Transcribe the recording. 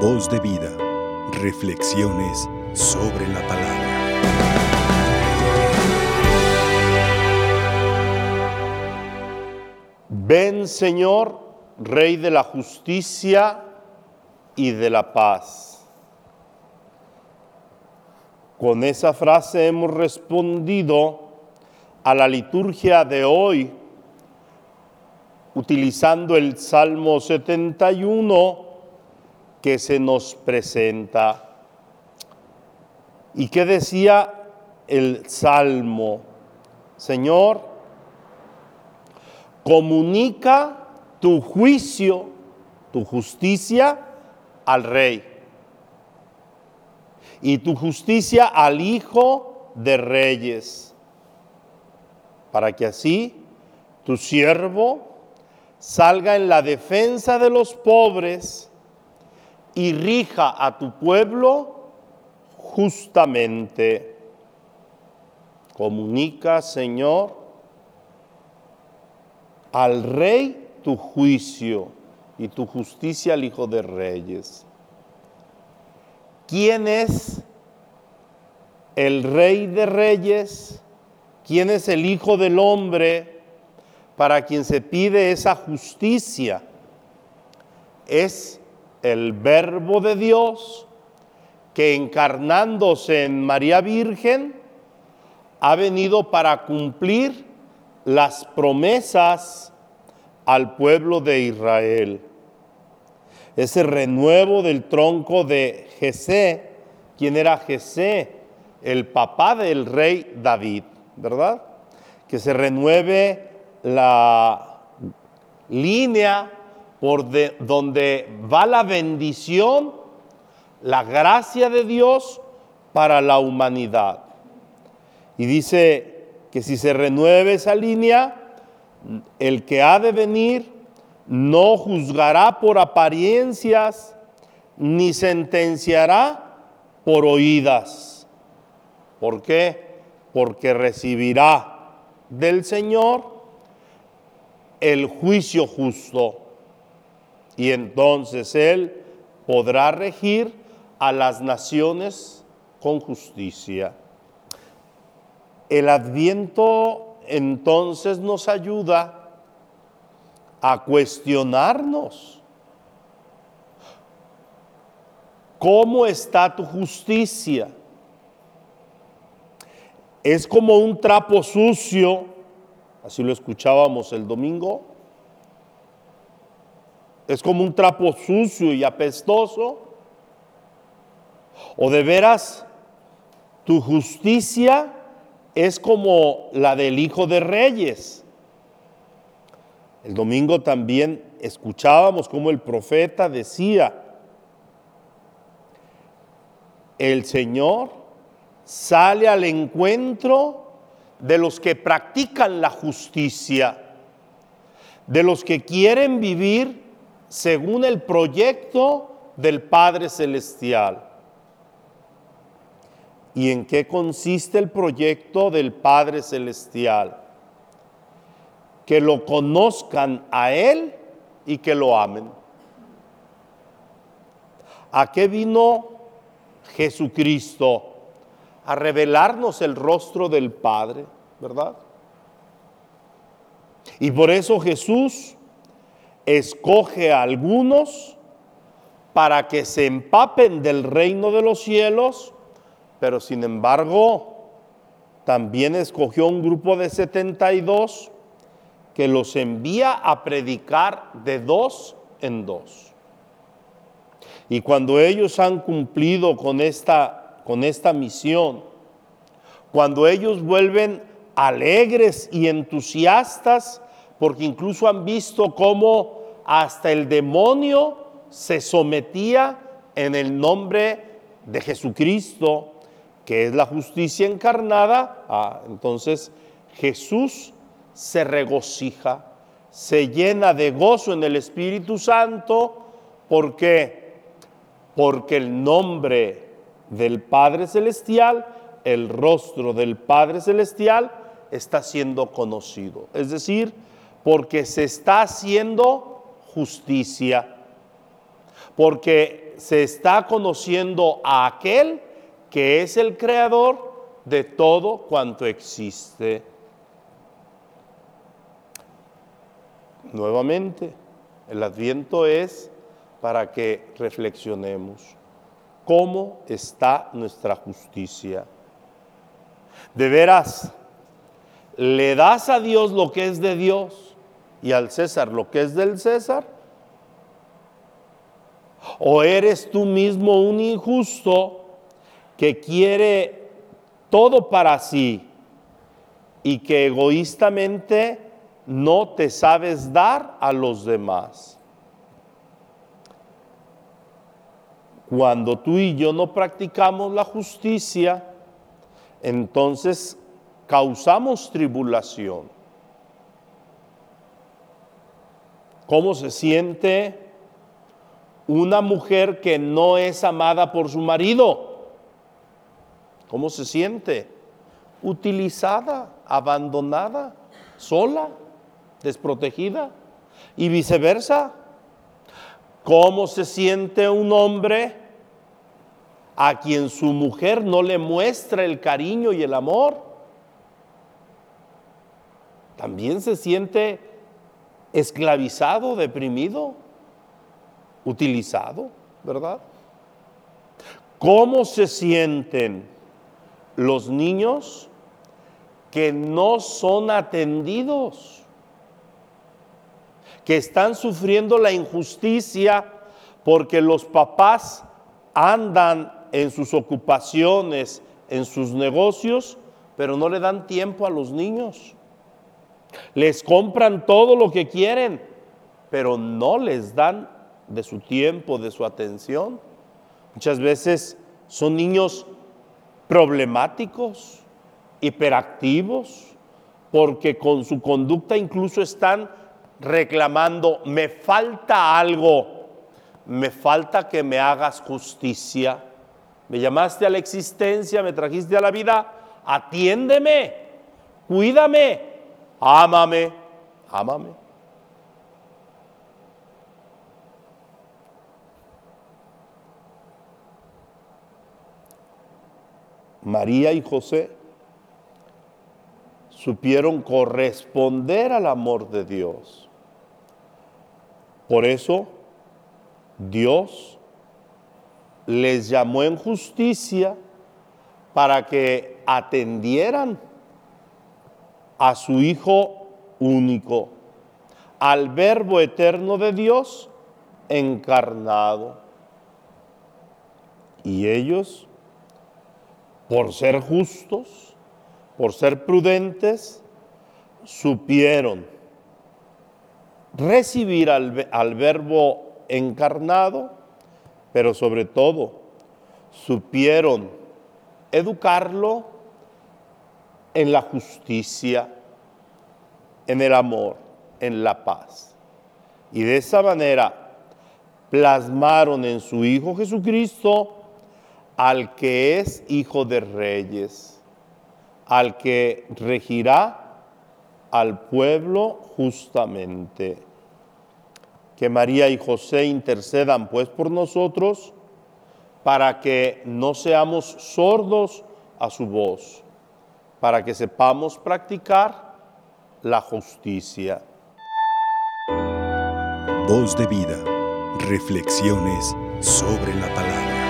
Voz de vida. Reflexiones sobre la palabra. Ven Señor, Rey de la justicia y de la paz. Con esa frase hemos respondido a la liturgia de hoy utilizando el Salmo 71 que se nos presenta. ¿Y qué decía el Salmo? Señor, comunica tu juicio, tu justicia al Rey y tu justicia al Hijo de Reyes, para que así tu siervo salga en la defensa de los pobres y rija a tu pueblo justamente. Comunica, Señor, al rey tu juicio y tu justicia al Hijo de Reyes. ¿Quién es el rey de reyes? ¿Quién es el Hijo del Hombre? para quien se pide esa justicia es el verbo de Dios que encarnándose en María Virgen ha venido para cumplir las promesas al pueblo de Israel. Ese renuevo del tronco de Jesé, quien era Jesé, el papá del rey David, ¿verdad? Que se renueve la línea por donde va la bendición, la gracia de Dios para la humanidad. Y dice que si se renueve esa línea, el que ha de venir no juzgará por apariencias, ni sentenciará por oídas. ¿Por qué? Porque recibirá del Señor el juicio justo y entonces Él podrá regir a las naciones con justicia. El adviento entonces nos ayuda a cuestionarnos. ¿Cómo está tu justicia? Es como un trapo sucio así lo escuchábamos el domingo. Es como un trapo sucio y apestoso. O de veras, tu justicia es como la del Hijo de Reyes. El domingo también escuchábamos como el profeta decía, el Señor sale al encuentro de los que practican la justicia, de los que quieren vivir según el proyecto del Padre Celestial. ¿Y en qué consiste el proyecto del Padre Celestial? Que lo conozcan a Él y que lo amen. ¿A qué vino Jesucristo? a revelarnos el rostro del Padre, ¿verdad? Y por eso Jesús escoge a algunos para que se empapen del reino de los cielos, pero sin embargo también escogió un grupo de 72 que los envía a predicar de dos en dos. Y cuando ellos han cumplido con esta con esta misión, cuando ellos vuelven alegres y entusiastas, porque incluso han visto cómo hasta el demonio se sometía en el nombre de Jesucristo, que es la justicia encarnada, ah, entonces Jesús se regocija, se llena de gozo en el Espíritu Santo, ¿por qué? Porque el nombre del Padre Celestial, el rostro del Padre Celestial está siendo conocido. Es decir, porque se está haciendo justicia, porque se está conociendo a aquel que es el creador de todo cuanto existe. Nuevamente, el adviento es para que reflexionemos cómo está nuestra justicia. De veras, ¿le das a Dios lo que es de Dios y al César lo que es del César? ¿O eres tú mismo un injusto que quiere todo para sí y que egoístamente no te sabes dar a los demás? Cuando tú y yo no practicamos la justicia, entonces causamos tribulación. ¿Cómo se siente una mujer que no es amada por su marido? ¿Cómo se siente? Utilizada, abandonada, sola, desprotegida y viceversa. ¿Cómo se siente un hombre a quien su mujer no le muestra el cariño y el amor? También se siente esclavizado, deprimido, utilizado, ¿verdad? ¿Cómo se sienten los niños que no son atendidos? que están sufriendo la injusticia porque los papás andan en sus ocupaciones, en sus negocios, pero no le dan tiempo a los niños. Les compran todo lo que quieren, pero no les dan de su tiempo, de su atención. Muchas veces son niños problemáticos, hiperactivos, porque con su conducta incluso están reclamando, me falta algo, me falta que me hagas justicia. Me llamaste a la existencia, me trajiste a la vida, atiéndeme, cuídame, ámame, ámame. María y José supieron corresponder al amor de Dios. Por eso Dios les llamó en justicia para que atendieran a su Hijo único, al Verbo eterno de Dios encarnado. Y ellos, por ser justos, por ser prudentes, supieron recibir al, verbo encarnado, pero sobre todo supieron educarlo en la justicia, en el amor, en la paz. Y de esa manera plasmaron en su Hijo Jesucristo al que es Hijo de Reyes, al que regirá al pueblo justamente. Que María y José intercedan pues por nosotros para que no seamos sordos a su voz, para que sepamos practicar la justicia. Voz de vida, reflexiones sobre la palabra.